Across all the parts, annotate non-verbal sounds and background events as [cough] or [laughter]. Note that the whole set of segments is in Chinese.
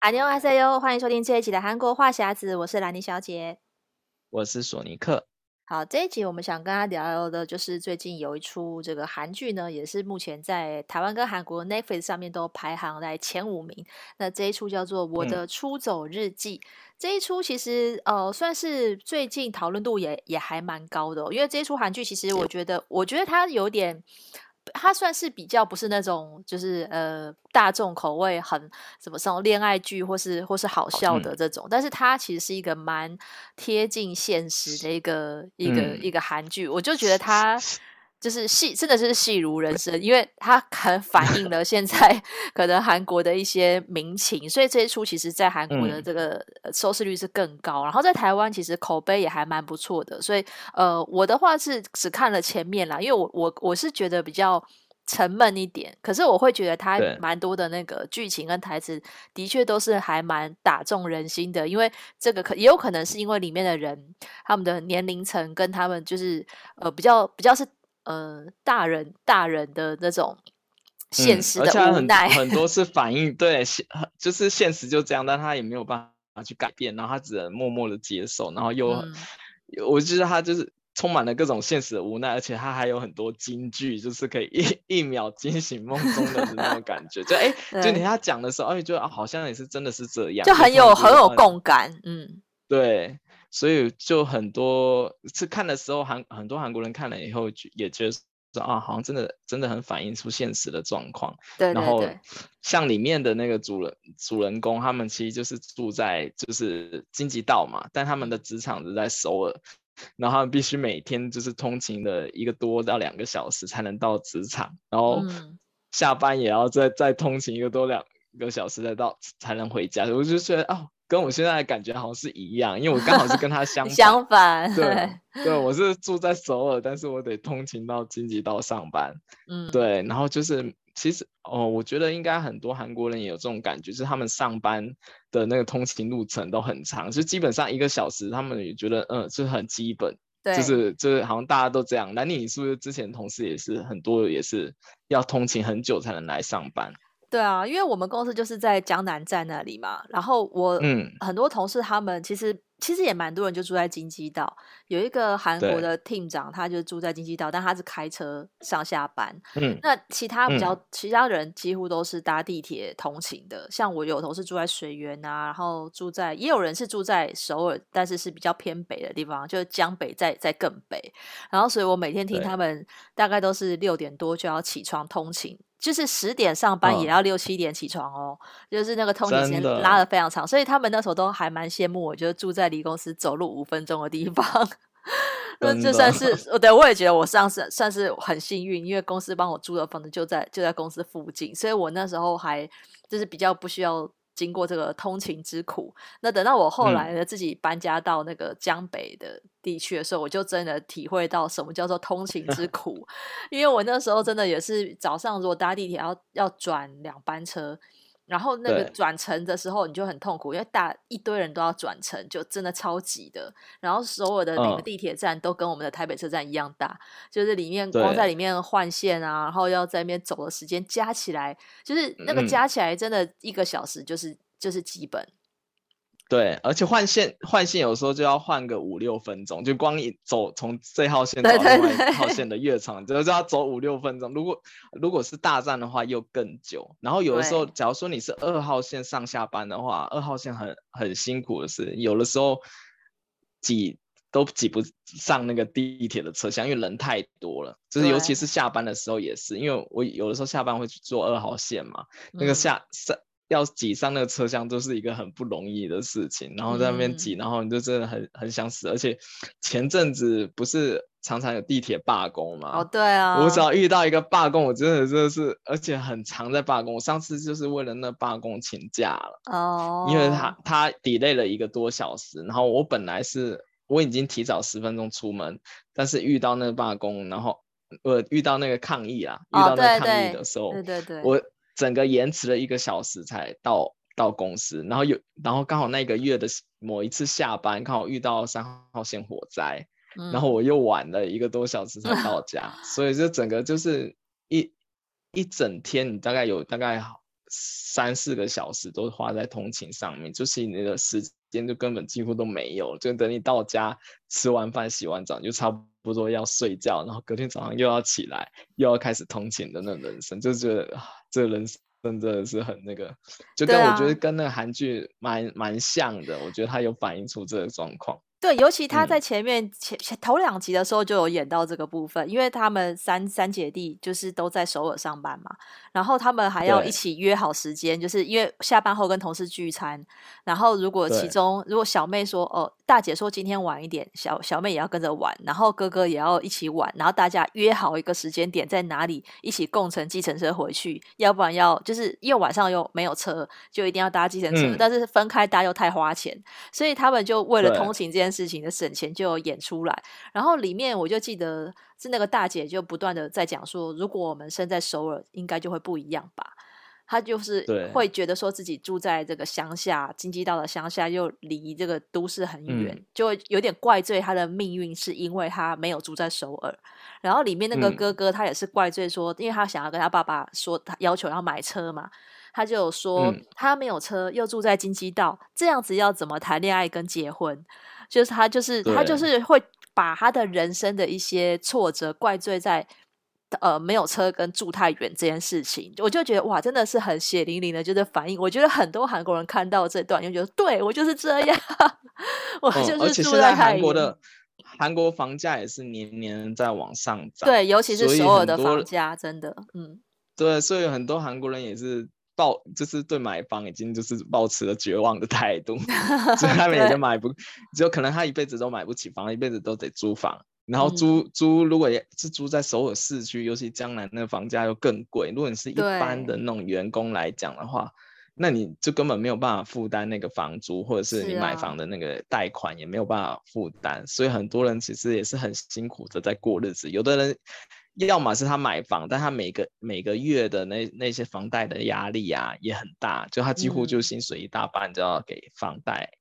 阿牛阿塞哟，欢迎收听这一集的韩国话匣子，我是兰妮小姐，我是索尼克。好，这一集我们想跟大家聊聊的，就是最近有一出这个韩剧呢，也是目前在台湾跟韩国 Netflix 上面都排行在前五名。那这一出叫做《我的出走日记》，嗯、这一出其实呃算是最近讨论度也也还蛮高的、哦，因为这一出韩剧其实我觉得，我觉得它有点。它算是比较不是那种，就是呃大众口味很什么这种恋爱剧或是或是好笑的这种，嗯、但是它其实是一个蛮贴近现实的一个、嗯、一个一个韩剧，我就觉得它。就是戏，真的是戏如人生，因为它很反映了现在 [laughs] 可能韩国的一些民情，所以这一出其实，在韩国的这个收视率是更高，嗯、然后在台湾其实口碑也还蛮不错的，所以呃，我的话是只看了前面啦，因为我我我是觉得比较沉闷一点，可是我会觉得它蛮多的那个剧情跟台词的确都是还蛮打中人心的，因为这个可也有可能是因为里面的人他们的年龄层跟他们就是呃比较比较是。呃，大人大人的那种现实的无奈，嗯、很，很多 [laughs] 是反应对现，就是现实就这样，但他也没有办法去改变，然后他只能默默的接受，然后又，嗯、我觉得他就是充满了各种现实的无奈，而且他还有很多金句，就是可以一一秒惊醒梦中的那种感觉，就哎，欸、就你他讲的时候，哎，就好像也是真的是这样，就很有很有共感，嗯，对。所以就很多是看的时候，韩很多韩国人看了以后，也觉得说啊，好像真的真的很反映出现实的状况。对，对，对。然后像里面的那个主人主人公，他们其实就是住在就是京畿道嘛，但他们的职场是在首尔，然后他们必须每天就是通勤的一个多到两个小时才能到职场，然后下班也要再再通勤一个多两个小时再到才能回家。我就觉得哦。跟我现在的感觉好像是一样，因为我刚好是跟他相 [laughs] 反。相反，对 [laughs] 对，我是住在首尔，但是我得通勤到京畿道上班。嗯，对，然后就是其实哦，我觉得应该很多韩国人也有这种感觉，就是他们上班的那个通勤路程都很长，就基本上一个小时，他们也觉得嗯，就是很基本。对，就是就是好像大家都这样。那你是不是之前同事也是很多也是要通勤很久才能来上班？对啊，因为我们公司就是在江南站那里嘛，然后我很多同事他们其实。其实也蛮多人就住在京畿道，有一个韩国的 team 长，他就住在京畿道，但他是开车上下班。嗯，那其他比较、嗯、其他人几乎都是搭地铁通勤的。像我有同事住在水源啊，然后住在也有人是住在首尔，但是是比较偏北的地方，就是江北在在更北。然后所以我每天听他们大概都是六点多就要起床通勤。就是十点上班也要六七点起床哦，嗯、就是那个通勤时间拉的非常长，所以他们那时候都还蛮羡慕我，就是住在离公司走路五分钟的地方，[laughs] 那就算是对，我也觉得我上次算是很幸运，因为公司帮我租的房子就在就在公司附近，所以我那时候还就是比较不需要。经过这个通勤之苦，那等到我后来呢，自己搬家到那个江北的地区的时候，嗯、我就真的体会到什么叫做通勤之 [laughs] 苦，因为我那时候真的也是早上如果搭地铁要要转两班车。然后那个转乘的时候你就很痛苦，对因为大一堆人都要转乘，就真的超挤的。然后所有的那个地铁站都跟我们的台北车站一样大，嗯、就是里面光在里面换线啊，然后要在那边走的时间加起来，就是那个加起来真的一个小时就是、嗯、就是基本。对，而且换线换线有时候就要换个五六分钟，就光一走从这号线到另外一号线的越长，就就要走五六分钟。如果如果是大站的话，又更久。然后有的时候，假如说你是二号线上下班的话，二号线很很辛苦的是，有的时候挤都挤不上那个地铁的车厢，因为人太多了。就是尤其是下班的时候也是，因为我有的时候下班会去坐二号线嘛，那个下上。嗯要挤上那个车厢都是一个很不容易的事情，然后在那边挤，嗯、然后你就真的很很想死。而且前阵子不是常常有地铁罢工吗？哦，对啊，我只要遇到一个罢工，我真的真的是，而且很常在罢工。我上次就是为了那罢工请假了，哦，因为他他 delay 了一个多小时，然后我本来是我已经提早十分钟出门，但是遇到那个罢工，然后我遇到那个抗议啊，哦、遇到那个抗议的时候，对对对，我。整个延迟了一个小时才到到公司，然后有，然后刚好那个月的某一次下班刚好遇到三号线火灾，嗯、然后我又晚了一个多小时才到家，[laughs] 所以就整个就是一一整天，你大概有大概三四个小时都花在通勤上面，就是你的时间就根本几乎都没有，就等你到家吃完饭、洗完澡就差不多要睡觉，然后隔天早上又要起来，又要开始通勤的那人生，就觉得这人生真的是很那个，就跟我觉得跟那个韩剧蛮蛮像的，我觉得他有反映出这个状况。对，尤其他在前面前前头两集的时候就有演到这个部分，因为他们三三姐弟就是都在首尔上班嘛，然后他们还要一起约好时间，就是因为下班后跟同事聚餐，然后如果其中如果小妹说哦，大姐说今天晚一点，小小妹也要跟着玩，然后哥哥也要一起玩，然后大家约好一个时间点在哪里一起共乘计程车回去，要不然要就是因为晚上又没有车，就一定要搭计程车，嗯，但是分开搭又太花钱，所以他们就为了通勤这件事情的省钱就演出来，然后里面我就记得是那个大姐就不断的在讲说，如果我们生在首尔，应该就会不一样吧？她就是会觉得说自己住在这个乡下，京畿道的乡下，又离这个都市很远，嗯，就有点怪罪她的命运，是因为她没有住在首尔。然后里面那个哥哥他也是怪罪说，因为他想要跟他爸爸说，他要求要买车嘛。他就有说，他没有车，又住在京畿道，这样子要怎么谈恋爱跟结婚？就是他，就是他，就是会把他的人生的一些挫折怪罪在呃没有车跟住太远这件事情。我就觉得哇，真的是很血淋淋的，就是反应。我觉得很多韩国人看到这段，就觉得对我就是这样，[laughs] 我就是住在太远。韩国的韩国房价也是年年在往上涨，对，尤其是首尔的房价，真的，嗯，对，所以很多韩国人也是。抱就是对买房已经就是抱持了绝望的态度，[laughs] 所以他们也就买不，只有可能他一辈子都买不起房，一辈子都得租房，然后租、嗯、租如果也是租在首尔市区，尤其江南那个房价又更贵。如果你是一般的那种员工来讲的话，那你就根本没有办法负担那个房租，或者是你买房的那个贷款也没有办法负担，所以很多人其实也是很辛苦的在过日子，有的人。要么是他买房，但他每个每个月的那那些房贷的压力啊也很大，就他几乎就薪水一大半就要给房贷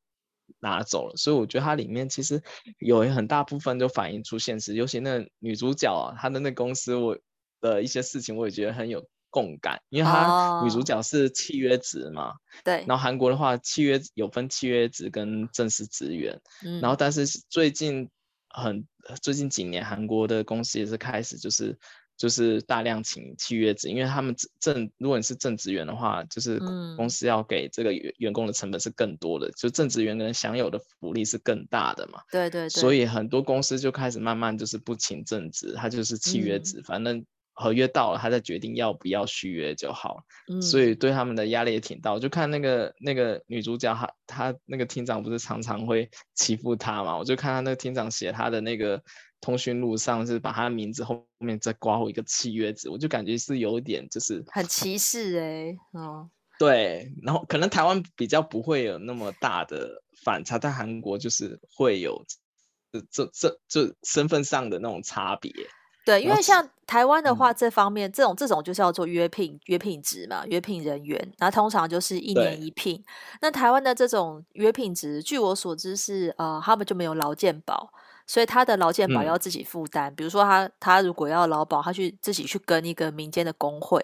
拿走了，嗯、所以我觉得它里面其实有很大部分就反映出现实，尤其那女主角啊，她的那公司我的一些事情我也觉得很有共感，因为她女主角是契约职嘛，对、哦，然后韩国的话契约有分契约职跟正式职员，嗯，然后但是最近。很最近几年，韩国的公司也是开始就是就是大量请契约制，因为他们正如果你是正职员的话，就是公司要给这个员员工的成本是更多的，嗯、就正职员能享有的福利是更大的嘛。对对对。所以很多公司就开始慢慢就是不请正职，他就是契约制，嗯、反正。合约到了，他再决定要不要续约就好。嗯，所以对他们的压力也挺大。我就看那个那个女主角，她她那个厅长不是常常会欺负她嘛？我就看她那个厅长写她的那个通讯录上是把她的名字后面再括号一个契约字，我就感觉是有点就是很歧视哎、欸。哦，对，然后可能台湾比较不会有那么大的反差，但韩国就是会有这这这这身份上的那种差别。对，因为像台湾的话，这方面、嗯、这种这种就是要做约聘约聘职嘛，约聘人员，那通常就是一年一聘。那台湾的这种约聘职，据我所知是呃，他们就没有劳健保。所以他的劳健保要自己负担，嗯，比如说他他如果要劳保，他去自己去跟一个民间的工会，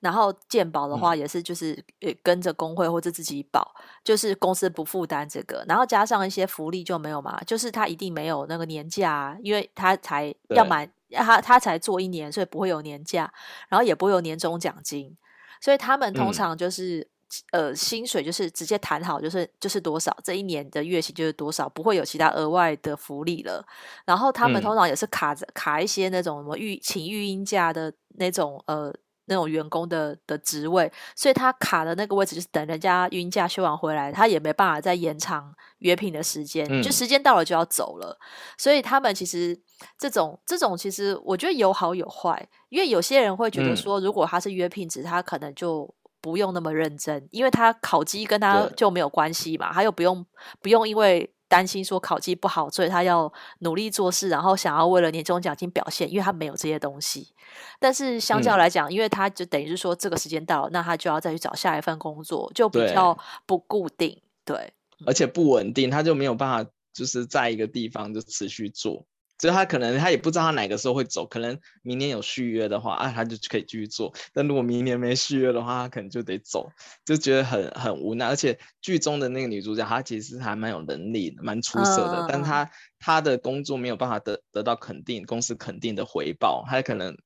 然后健保的话也是就是跟着工会或者自己保，就是公司不负担这个，然后加上一些福利就没有嘛，就是他一定没有那个年假，因为他才要满他他才做一年，所以不会有年假，然后也不会有年终奖金，所以他们通常就是。呃，薪水就是直接谈好，就是就是多少，这一年的月薪就是多少，不会有其他额外的福利了。然后他们通常也是卡着、嗯、卡一些那种什么育请育婴假的那种呃那种员工的的职位，所以他卡的那个位置就是等人家孕假休完回来，他也没办法再延长约聘的时间，嗯、就时间到了就要走了。所以他们其实这种这种其实我觉得有好有坏，因为有些人会觉得说，如果他是约聘职，他可能就。不用那么认真，因为他考绩跟他就没有关系嘛，他又不用不用因为担心说考绩不好，所以他要努力做事，然后想要为了年终奖金表现，因为他没有这些东西。但是相较来讲，嗯、因为他就等于是说这个时间到了，那他就要再去找下一份工作，就比较不固定，对，而且不稳定，他就没有办法就是在一个地方就持续做。所以他可能他也不知道他哪个时候会走，可能明年有续约的话啊，他就可以继续做。但如果明年没续约的话，他可能就得走，就觉得很很无奈。而且剧中的那个女主角，她其实还蛮有能力的，蛮出色的，uh... 但她她的工作没有办法得得到肯定，公司肯定的回报。她可能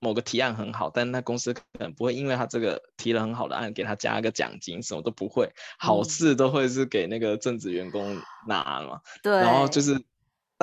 某个提案很好，但那公司可能不会因为她这个提了很好的案，给她加一个奖金，什么都不会，好事都会是给那个正职员工拿嘛。对，然后就是。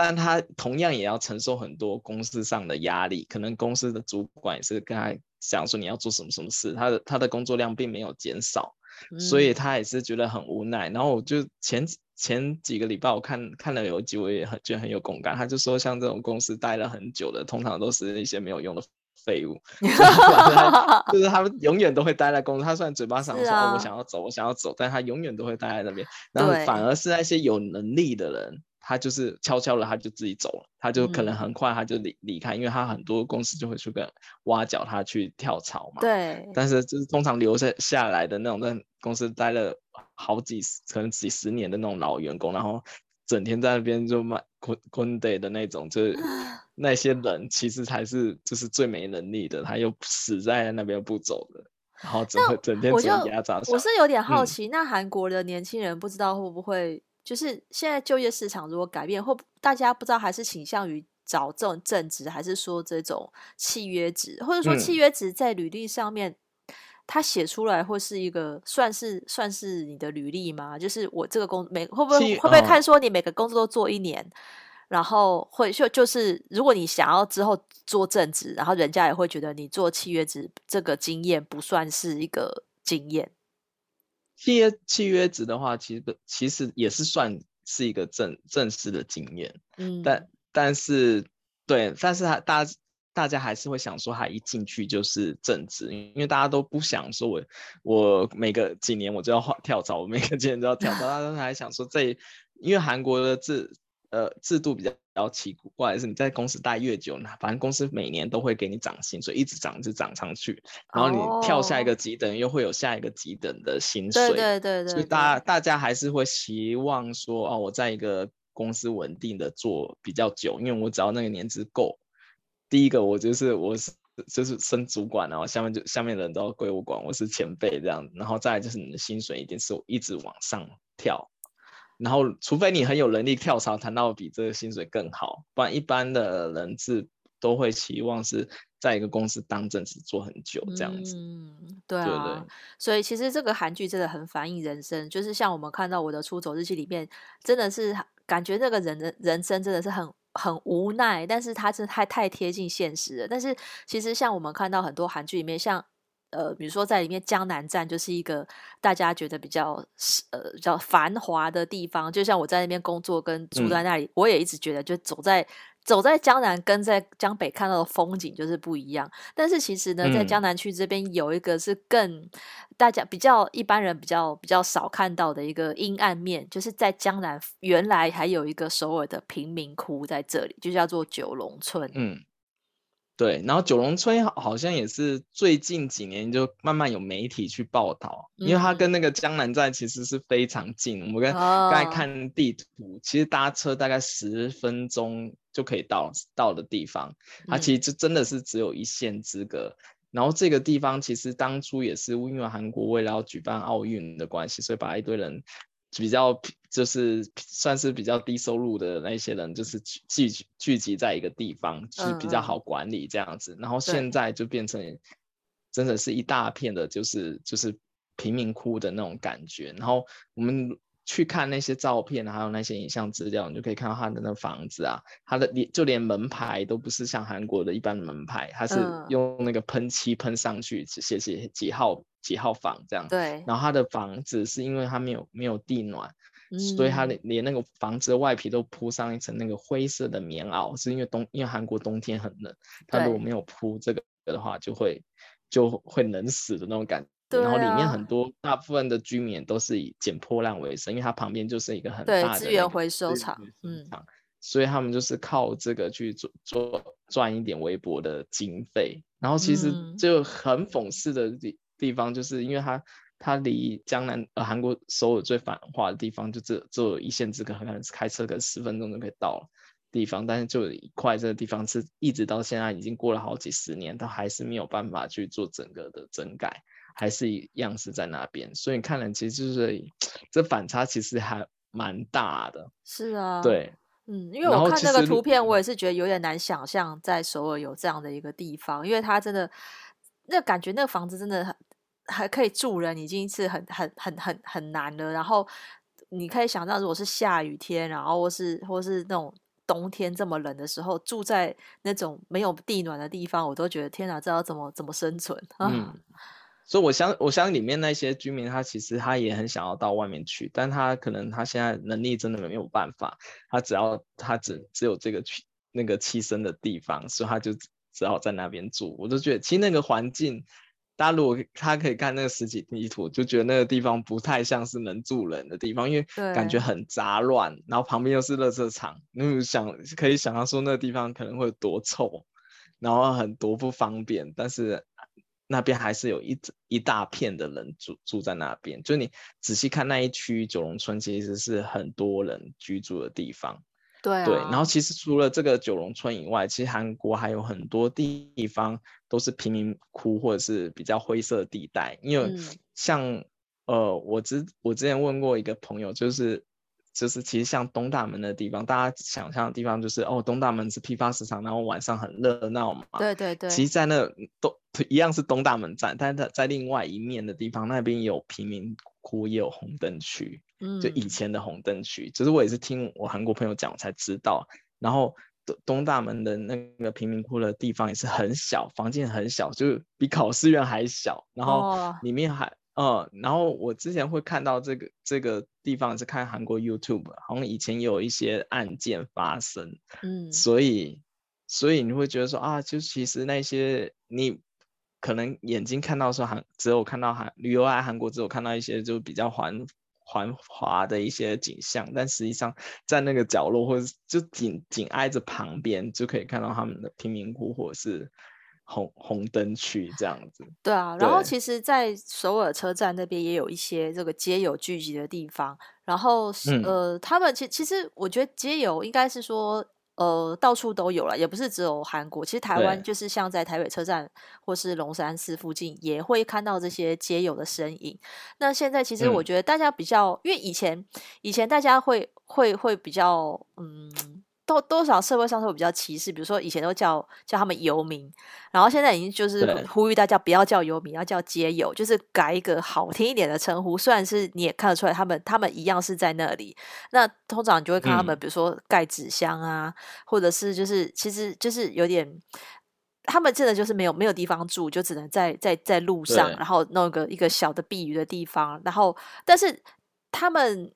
但他同样也要承受很多公司上的压力，可能公司的主管也是跟他讲说，你要做什么什么事，他的他的工作量并没有减少，嗯，所以他也是觉得很无奈。然后我就前前几个礼拜我看看了有一集，我也很觉得很有共感。他就说，像这种公司待了很久的，通常都是一些没有用的废物，[laughs] 就是他们永远都会待在公司。他虽然嘴巴上说，啊哦，我想要走，我想要走，但他永远都会待在那边。然后反而是那些有能力的人。他就是悄悄的，他就自己走了，他就可能很快他就离离开，嗯，因为他很多公司就会去跟挖角他去跳槽嘛。对。但是就是通常留下下来的那种在公司待了好几十，可能几十年的那种老员工，然后整天在那边就卖坤坤的的那种，就是 [laughs] 那些人其实才是就是最没能力的，他又死在那边不走的，然后整整天只能压榨。我是有点好奇，嗯，那韩国的年轻人不知道会不会？就是现在就业市场如果改变，或大家不知道还是倾向于找这种正职，还是说这种契约职，或者说契约职在履历上面，他、嗯、写出来会是一个算是算是你的履历吗？就是我这个工每会不会会不会看说你每个工作都做一年，哦、然后会就就是如果你想要之后做正职，然后人家也会觉得你做契约职这个经验不算是一个经验。契约契约值的话，其实其实也是算是一个正正式的经验，嗯，但但是对，但是他大家大家还是会想说，他一进去就是正职，因为大家都不想说我我每个几年我就要换跳槽，我每个几年都要跳槽，大家都还想说这，因为韩国的制呃制度比较。比较奇怪的是，你在公司待越久呢，反正公司每年都会给你涨薪，所以一直涨，一直涨上去。然后你跳下一个级等，又会有下一个级等的薪水。对对对对。所以大大家还是会希望说，哦，我在一个公司稳定的做比较久，因为我只要那个年资够，第一个我就是我是就是升主管，然后下面就下面的人都要归我管，我是前辈这样。然后再来就是你的薪水一定是一直往上跳。然后，除非你很有能力跳槽，谈到比这个薪水更好，不然一般的人是都会期望是在一个公司当正职做很久这样子。嗯，对啊。对对，所以其实这个韩剧真的很反映人生，就是像我们看到《我的出走日记》里面，真的是感觉那个人的人生真的是很很无奈，但是他是太太贴近现实了。但是其实像我们看到很多韩剧里面，像。呃，比如说在里面，江南站就是一个大家觉得比较呃比较繁华的地方。就像我在那边工作跟住在那里，嗯、我也一直觉得，就走在走在江南跟在江北看到的风景就是不一样。但是其实呢，在江南区这边有一个是更大家比较一般人比较比较少看到的一个阴暗面，就是在江南原来还有一个首尔的贫民窟在这里，就叫做九龙村。嗯。对，然后九龙村好像也是最近几年就慢慢有媒体去报道，嗯、因为它跟那个江南站其实是非常近。我们跟刚才看地图，哦，其实搭车大概十分钟就可以到到的地方，它其实就真的是只有一线之隔。嗯、然后这个地方其实当初也是因为韩国为了要举办奥运的关系，所以把一堆人。比较就是算是比较低收入的那些人，就是聚聚聚集在一个地方，是比较好管理这样子。然后现在就变成真的是一大片的，就是就是贫民窟的那种感觉。然后我们。去看那些照片，还有那些影像资料，你就可以看到他的那房子啊，他的连就连门牌都不是像韩国的一般的门牌，它是用那个喷漆喷上去，写写几号几号房这样。对。然后他的房子是因为他没有没有地暖，嗯，所以他连连那个房子的外皮都铺上一层那个灰色的棉袄，是因为冬因为韩国冬天很冷，他如果没有铺这个的话，就会就会冷死的那种感觉。然后里面很多大部分的居民都是以捡破烂为生，因为它旁边就是一个很大的资源回收厂，嗯，所以他们就是靠这个去做做赚一点微薄的经费。然后其实就很讽刺的地地方，就是因为它它离江南呃韩国首尔最繁华的地方就只只有一线之隔，可能是开车个十分钟就可以到了。地方，但是就有一块这个地方是一直到现在已经过了好几十年，它还是没有办法去做整个的整改，还是一样是在那边。所以看了其实就是这反差其实还蛮大的。是啊，对，嗯，因为我看那个图片，我也是觉得有点难想象在首尔有这样的一个地方，因为它真的那感觉那个房子真的很还可以住人，已经是很很很很很难了。然后。你可以想到，如果是下雨天，然后或是或是那种冬天这么冷的时候，住在那种没有地暖的地方，我都觉得天哪，这要怎么怎么生存？[laughs] 嗯，所以我相我相信里面那些居民，他其实他也很想要到外面去，但他可能他现在能力真的没有办法，他只要他只只有这个去那个栖身的地方，所以他就只好在那边住。我就觉得，其实那个环境。大家如果他可以看那个实景地图，就觉得那个地方不太像是能住人的地方，因为感觉很杂乱，然后旁边又是垃圾场，你想可以想象说那个地方可能会有多臭，然后很多不方便，但是那边还是有一一大片的人住住在那边，就你仔细看那一区九龙村，其实是很多人居住的地方。对、啊、对，然后其实除了这个九龙村以外，其实韩国还有很多地方都是贫民窟或者是比较灰色地带。因为像、嗯、呃，我之我之前问过一个朋友，就是就是其实像东大门的地方，大家想象的地方就是哦，东大门是批发市场，然后晚上很热闹嘛。对对对。其实，在那东一样是东大门站，但是在另外一面的地方，那边有贫民窟，也有红灯区。就以前的红灯区，嗯，就是我也是听我韩国朋友讲，我才知道。然后东东大门的那个贫民窟的地方也是很小，房间很小，就是比考试院还小。然后里面还，哦、嗯，然后我之前会看到这个这个地方是看韩国 YouTube，好像以前有一些案件发生，嗯，所以所以你会觉得说啊，就其实那些你可能眼睛看到说韩，只有看到韩旅游来韩国，只有看到一些就比较环。繁华的一些景象，但实际上在那个角落或者就紧紧挨着旁边，就可以看到他们的贫民窟或者是红红灯区这样子。对啊，然后其实，在首尔车站那边也有一些这个街友聚集的地方。然后，嗯、呃，他们其其实我觉得街友应该是说。呃，到处都有了，也不是只有韩国。其实台湾就是像在台北车站或是龙山寺附近，也会看到这些街友的身影。那现在其实我觉得大家比较，嗯、因为以前以前大家会会会比较嗯。多多少社会上会比较歧视，比如说以前都叫叫他们游民，然后现在已经就是呼吁大家不要叫游民，要叫街友，就是改一个好听一点的称呼。虽然是你也看得出来，他们他们一样是在那里。那通常你就会看他们，比如说盖纸箱啊、嗯，或者是就是其实就是有点，他们真的就是没有没有地方住，就只能在在在路上，然后弄一个一个小的避雨的地方。然后，但是他们。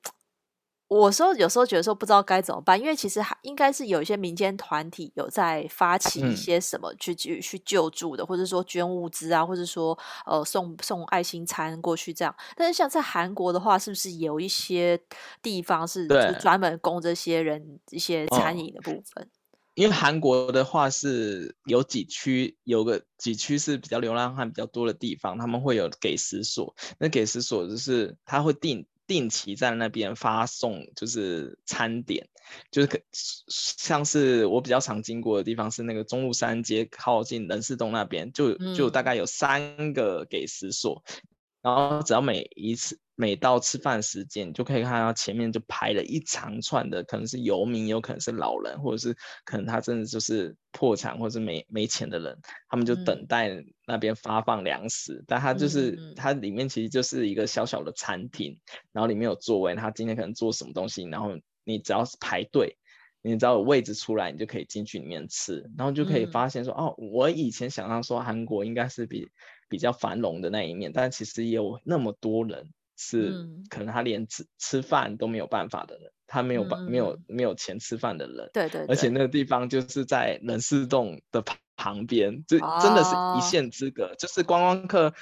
我说有时候觉得说不知道该怎么办，因为其实还应该是有一些民间团体有在发起一些什么去去去救助的，或者说捐物资啊，或者说呃送送爱心餐过去这样。但是像在韩国的话，是不是有一些地方是专门供这些人一些餐饮的部分？哦，因为韩国的话是有几区，有个几区是比较流浪汉比较多的地方，他们会有给食所。那给食所就是他会定。定期在那边发送，就是餐点，就是可像是我比较常经过的地方是那个中路三街靠近人事洞那边，就就大概有三个给食所，嗯，然后只要每一次。每到吃饭时间，你就可以看到前面就排了一长串的，可能是游民，有可能是老人，或者是可能他真的就是破产或者是没没钱的人，他们就等待那边发放粮食。嗯、但他就是、嗯、它里面其实就是一个小小的餐厅，然后里面有座位，他今天可能做什么东西，然后你只要是排队，你只要有位置出来，你就可以进去里面吃，然后就可以发现说，嗯、哦，我以前想象说韩国应该是比比较繁荣的那一面，但其实也有那么多人。是，可能他连吃吃饭都没有办法的人，他没有办、嗯、没有没有钱吃饭的人，对，对对，而且那个地方就是在冷寺洞的旁边，就真的是一线之隔，哦、就是观光客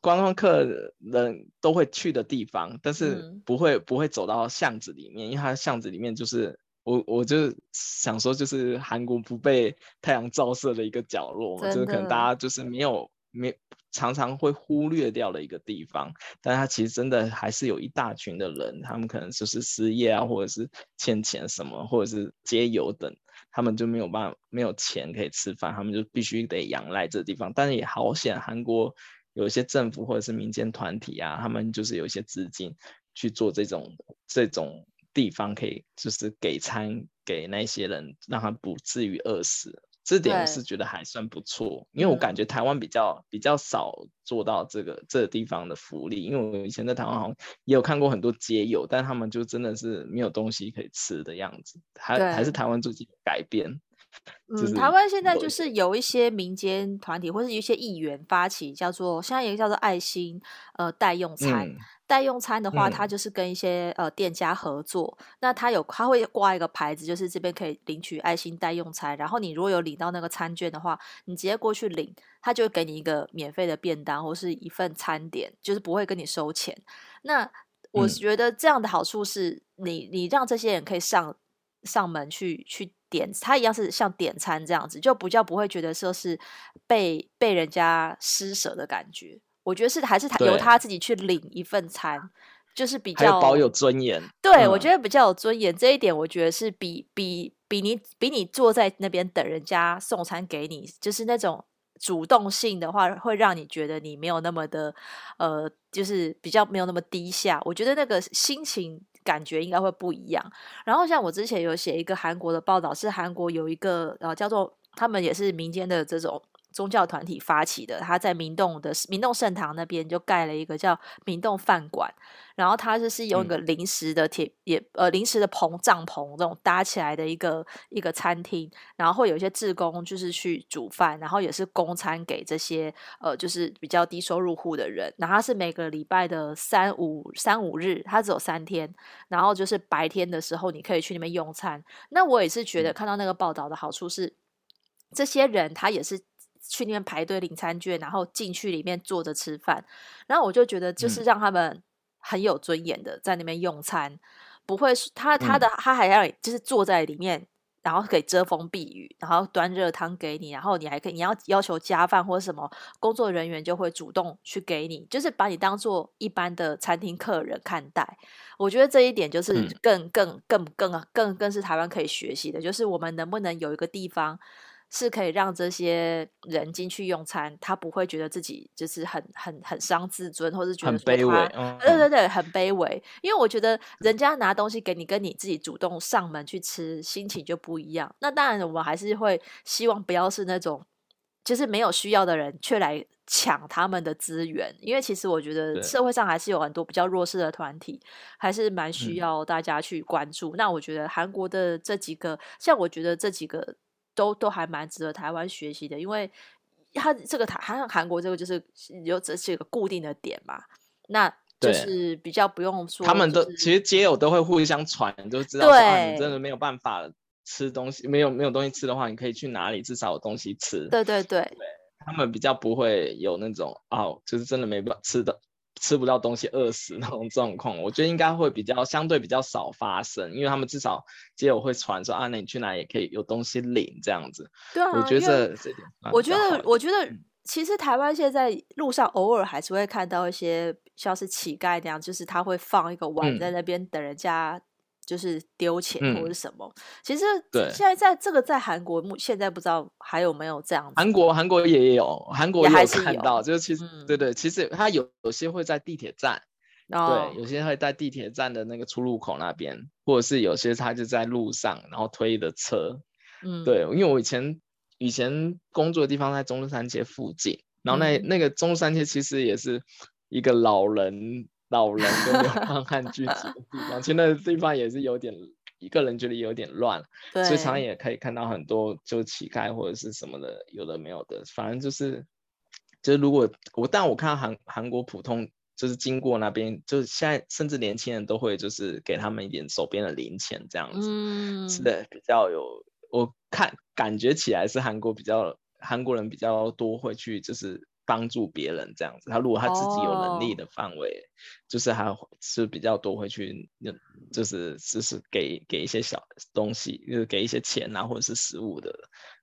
观光客人都会去的地方，但是不会、嗯、不会走到巷子里面，因为它巷子里面就是我我就想说，就是韩国不被太阳照射的一个角落，就是可能大家就是没有。没常常会忽略掉的一个地方，但他其实真的还是有一大群的人，他们可能就是失业啊，或者是欠钱什么，或者是接油等，他们就没有办法没有钱可以吃饭，他们就必须得仰赖这地方。但是也好险，韩国有一些政府或者是民间团体啊，他们就是有一些资金去做这种这种地方，可以就是给餐给那些人，让他不至于饿死。这点我是觉得还算不错，因为我感觉台湾比较、嗯、比较少做到这个这个地方的福利，因为我以前在台湾好像也有看过很多街友，但他们就真的是没有东西可以吃的样子，还还是台湾最近改变。嗯，台湾现在就是有一些民间团体或是一些议员发起，叫做现在一个叫做爱心呃代用餐。嗯代用餐的话，他就是跟一些、嗯、呃店家合作，那他有他会挂一个牌子，就是这边可以领取爱心代用餐。然后你如果有领到那个餐券的话，你直接过去领，他就会给你一个免费的便当或是一份餐点，就是不会跟你收钱。那我觉得这样的好处是你你让这些人可以上上门去去点，他一样是像点餐这样子，就比较不会觉得说是被被人家施舍的感觉。我觉得是还是他由他自己去领一份餐，就是比较保有尊严。对、嗯，我觉得比较有尊严这一点，我觉得是比比比你比你坐在那边等人家送餐给你，就是那种主动性的话，会让你觉得你没有那么的呃，就是比较没有那么低下。我觉得那个心情感觉应该会不一样。然后像我之前有写一个韩国的报道，是韩国有一个呃叫做他们也是民间的这种。宗教团体发起的，他在明洞的明洞圣堂那边就盖了一个叫明洞饭馆，然后他就是用一个临时的铁、嗯、也呃临时的棚帐篷这种搭起来的一个一个餐厅，然后会有一些志工就是去煮饭，然后也是供餐给这些呃就是比较低收入户的人，然后他是每个礼拜的三五三五日，他只有三天，然后就是白天的时候你可以去那边用餐。那我也是觉得看到那个报道的好处是，这些人他也是。去那边排队领餐券，然后进去里面坐着吃饭，然后我就觉得就是让他们很有尊严的在那边用餐，嗯、不会他他的他还要就是坐在里面，然后可以遮风避雨，然后端热汤给你，然后你还可以你要要求加饭或者什么，工作人员就会主动去给你，就是把你当做一般的餐厅客人看待。我觉得这一点就是更更更更更更是台湾可以学习的，就是我们能不能有一个地方。是可以让这些人进去用餐，他不会觉得自己就是很很很伤自尊，或是觉得很卑微。嗯，对对对，很卑微。因为我觉得人家拿东西给你，跟你自己主动上门去吃，心情就不一样。那当然，我们还是会希望不要是那种就是没有需要的人却来抢他们的资源。因为其实我觉得社会上还是有很多比较弱势的团体，还是蛮需要大家去关注。嗯。那我觉得韩国的这几个，像我觉得这几个。都都还蛮值得台湾学习的，因为他这个台，好像韩国这个就是有这是一个固定的点嘛，那就是比较不用说、就是，他们都其实街友都会互相传，就知道说啊，你真的没有办法吃东西，没有没有东西吃的话，你可以去哪里，至少有东西吃。对对对，对他们比较不会有那种哦，就是真的没办法吃的。吃不到东西饿死那种状况，我觉得应该会比较相对比较少发生，因为他们至少街友会传说啊，那你去哪也可以有东西领这样子。对啊，我觉得这点，我觉得我觉得其实台湾现在路上偶尔还是会看到一些像是乞丐那样，就是他会放一个碗在那边等人家。嗯就是丢钱或者什么，嗯、其实对。现在在这个在韩国目现在不知道还有没有这样子。韩国韩国也有，韩国也有看到，就是其实、嗯、对对，其实他有有些会在地铁站、哦，对，有些会在地铁站的那个出入口那边，或者是有些他就在路上，然后推的车，嗯，对，因为我以前以前工作的地方在中山街附近，然后那、嗯、那个中山街其实也是一个老人。老人跟流浪汉聚集的地方，其实那个地方也是有点，一个人觉得有点乱，所以常常也可以看到很多就乞丐或者是什么的，有的没有的，反正就是，就是如果我，但我看到韩韩国普通就是经过那边，就是现在甚至年轻人都会就是给他们一点手边的零钱这样子，嗯，是的，比较有，我看感觉起来是韩国比较韩国人比较多会去就是。帮助别人这样子，他如果他自己有能力的范围，oh. 就是还是比较多会去，就是就是给给一些小东西，就是给一些钱啊或者是食物的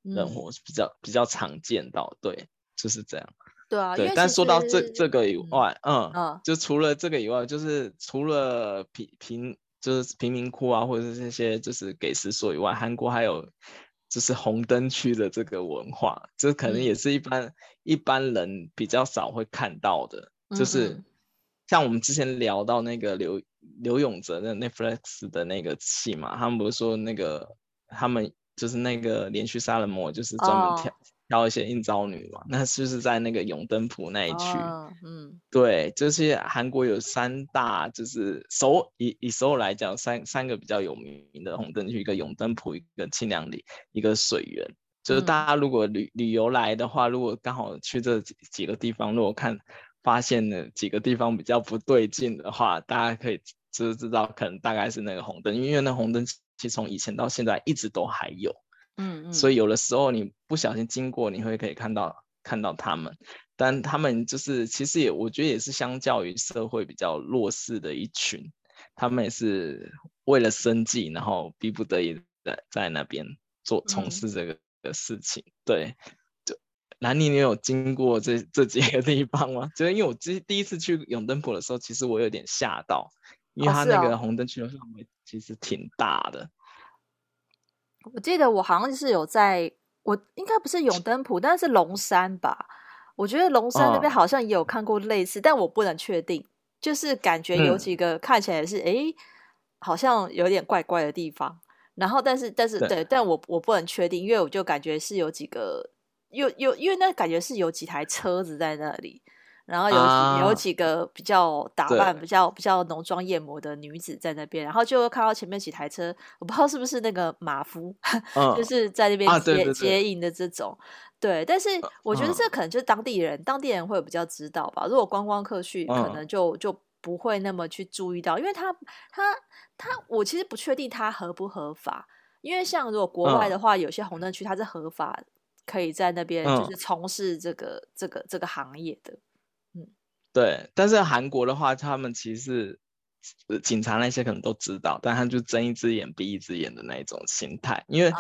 人，我是比较、嗯、比较常见到，对，就是这样。对啊，对。但说到这这个以外，嗯，嗯，就除了这个以外，就是除了贫贫就是贫民窟啊，或者是那些就是给食所以外，韩国还有就是红灯区的这个文化，这可能也是一般、嗯、一般人比较少会看到的，就是像我们之前聊到那个刘刘永泽的 Netflix 的那个戏嘛，他们不是说那个他们就是那个连续杀人魔，就是专门跳。哦挑一些应招女嘛，那是不是在那个永登浦那一区。哦，嗯，对，就是韩国有三大，就是首以以首尔来讲，三三个比较有名的红灯区，一个永登浦，一个清凉里，一个水源。就是大家如果旅旅游来的话，如果刚好去这几几个地方，如果看发现了几个地方比较不对劲的话，大家可以知知道，可能大概是那个红灯，因为那红灯其实从以前到现在一直都还有。嗯，嗯，所以有的时候你不小心经过，你会可以看到看到他们，但他们就是其实也我觉得也是相较于社会比较弱势的一群，他们也是为了生计，然后逼不得已在在那边做从事这个的事情。嗯、对，就兰妮，你有经过这这几个地方吗？[laughs] 就是因为我第第一次去永登浦的时候，其实我有点吓到，因为它那个红灯区的范围其实挺大的。我记得我好像是有在，我应该不是永登浦，但是龙山吧。我觉得龙山那边好像也有看过类似，哦、但我不能确定，就是感觉有几个看起来是哎、嗯，好像有点怪怪的地方。然后，但是，但是，对，对，但我我不能确定，因为我就感觉是有几个，有有，因为那感觉是有几台车子在那里。然后有、啊、有几个比较打扮比较比较浓妆艳抹的女子在那边，然后就看到前面几台车，我不知道是不是那个马夫，[laughs] 嗯、就是在那边接、接应的这种。对，但是我觉得这可能就是当地人，嗯、当地人会比较知道吧。如果观光客去，可能就、嗯、就不会那么去注意到，因为他他他，我其实不确定他合不合法。因为像如果国外的话，嗯、有些红灯区它是合法，可以在那边就是从事这个、嗯、这个这个行业的。对，但是韩国的话，他们其实警察那些可能都知道，但他就睁一只眼闭一只眼的那一种心态，因为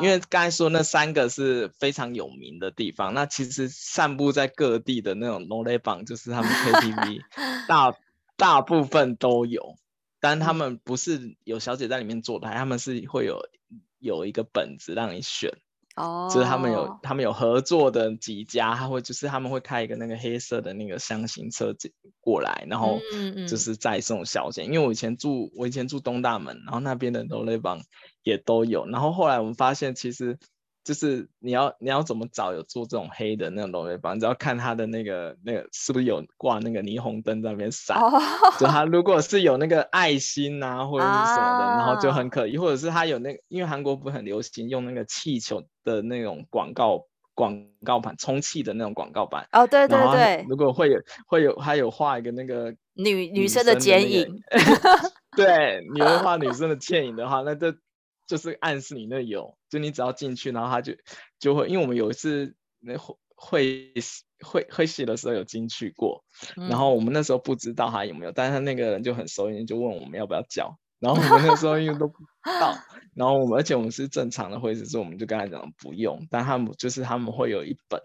因为刚才说那三个是非常有名的地方，那其实散布在各地的那种 no label 就是他们 [laughs] KTV 大大部分都有，但他们不是有小姐在里面坐台，他们是会有有一个本子让你选。就是他们有他们有合作的几家，他会就是他们会开一个那个黑色的那个箱型车过来，然后就是再送小件。因为我以前住我以前住东大门，然后那边的 r o l l 也都有。然后后来我们发现，其实就是你要你要怎么找有做这种黑的那种龙尾房，你只要看他的那个那个是不是有挂那个霓虹灯在那边闪。Oh. 就他如果是有那个爱心啊或者是什么的，oh. 然后就很可疑，或者是他有那个，因为韩国不是很流行用那个气球的那种广告广告板充气的那种广告板。哦、oh, 对对对。如果会有会有他有画一个那个女 [laughs] 女生的剪影。对，你会画女生的倩影的话，那这。就是暗示你那有，就你只要进去，然后他就就会，因为我们有一次那会会会会写的时候有进去过，然后我们那时候不知道他有没有，但是他那个人就很熟练，就问我们要不要交，然后我们那时候因为都不知道，[laughs] 然后我们而且我们是正常的会议室，我们就跟他讲不用，但他们就是他们会有一本，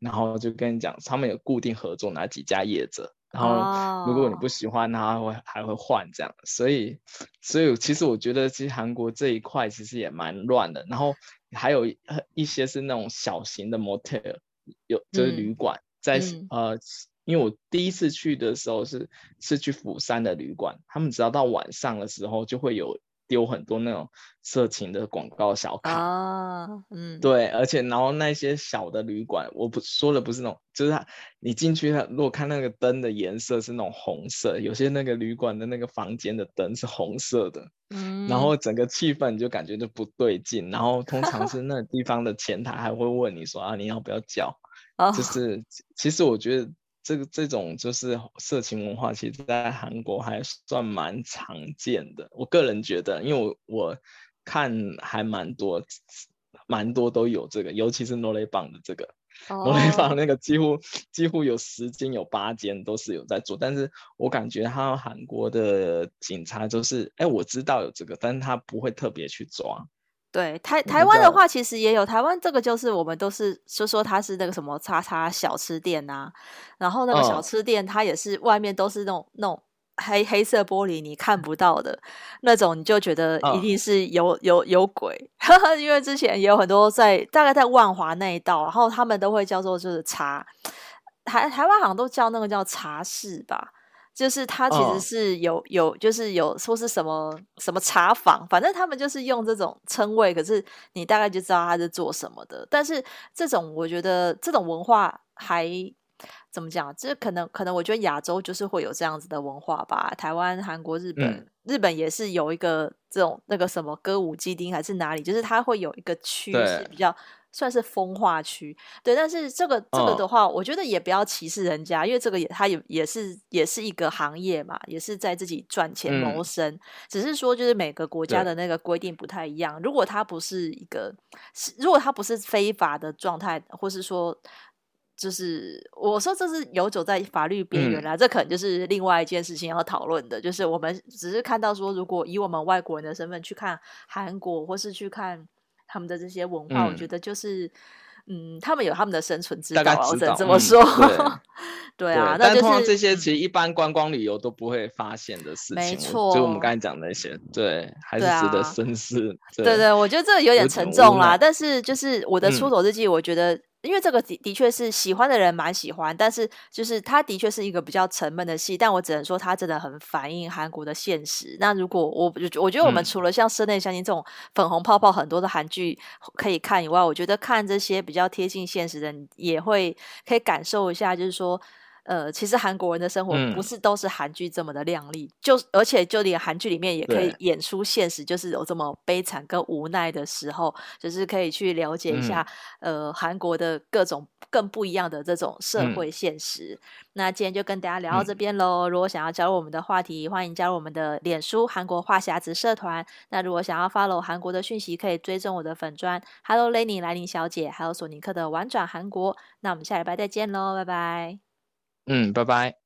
然后就跟你讲他们有固定合作哪几家业者。然后，如果你不喜欢，他会还会换这样，所以，所以其实我觉得，其实韩国这一块其实也蛮乱的。然后还有一些是那种小型的 motel，有就是旅馆，嗯、在、嗯、呃，因为我第一次去的时候是是去釜山的旅馆，他们只要到晚上的时候就会有。丢很多那种色情的广告小卡。啊，嗯，对，而且然后那些小的旅馆，我不说的不是那种，就是他你进去，他如果看那个灯的颜色是那种红色，有些那个旅馆的那个房间的灯是红色的，嗯，然后整个气氛你就感觉就不对劲，然后通常是那地方的前台还会问你说啊，你要不要叫，就是其实我觉得。这个这种就是色情文化，其实在韩国还算蛮常见的。我个人觉得，因为我我看还蛮多，蛮多都有这个，尤其是诺雷榜的这个。罗莉坊那个几乎几乎有十间有八间都是有在做，但是我感觉他韩国的警察就是，哎、我知道有这个，但是他不会特别去抓。对台台湾的话，其实也有台湾这个，就是我们都是说说它是那个什么叉叉小吃店呐、啊，然后那个小吃店它也是外面都是那种那种黑黑色玻璃你看不到的那种，你就觉得一定是有、哦、有有鬼。[laughs] 因为之前也有很多在大概在万华那一道，然后他们都会叫做就是茶台台湾好像都叫那个叫茶室吧。就是他其实是有、oh. 有，就是有说是什么什么茶坊，反正他们就是用这种称谓，可是你大概就知道他是做什么的。但是这种我觉得这种文化还怎么讲？这可能可能我觉得亚洲就是会有这样子的文化吧。台湾、韩国、日本、嗯，日本也是有一个这种那个什么歌舞伎町还是哪里，就是它会有一个区是比较。算是风化区，对，但是这个这个的话，我觉得也不要歧视人家，哦、因为这个也他也也是也是一个行业嘛，也是在自己赚钱谋生、嗯。只是说，就是每个国家的那个规定不太一样。如果他不是一个，如果他不是非法的状态，或是说，就是我说这是游走在法律边缘啦，这可能就是另外一件事情要讨论的。就是我们只是看到说，如果以我们外国人的身份去看韩国，或是去看。他们的这些文化，我觉得就是，嗯，嗯他们有他们的生存之道，我只能这么说。嗯、对，对啊，那就是、但通常这些其实一般观光旅游都不会发现的事情。没错，就我们刚才讲的那些，对，还是值得深思。对、啊、对，对对，我觉得这个有点沉重啦。但是就是我的出走日记，我觉得。嗯因为这个的的确是喜欢的人蛮喜欢，但是就是它的确是一个比较沉闷的戏，但我只能说它真的很反映韩国的现实。那如果我我觉得我们除了像《室内相亲》这种粉红泡泡很多的韩剧可以看以外，我觉得看这些比较贴近现实的，也会可以感受一下，就是说。呃，其实韩国人的生活不是都是韩剧这么的亮丽，嗯，就而且就连韩剧里面也可以演出现实，就是有这么悲惨跟无奈的时候，就是可以去了解一下，嗯，呃韩国的各种更不一样的这种社会现实。嗯，那今天就跟大家聊到这边喽，嗯。如果想要加入我们的话题，欢迎加入我们的脸书韩国话匣子社团。那如果想要 follow 韩国的讯息，可以追踪我的粉砖 Hello Lenny 来临小姐，还有索尼克的玩转韩国。那我们下礼拜再见喽，拜拜。嗯，拜拜。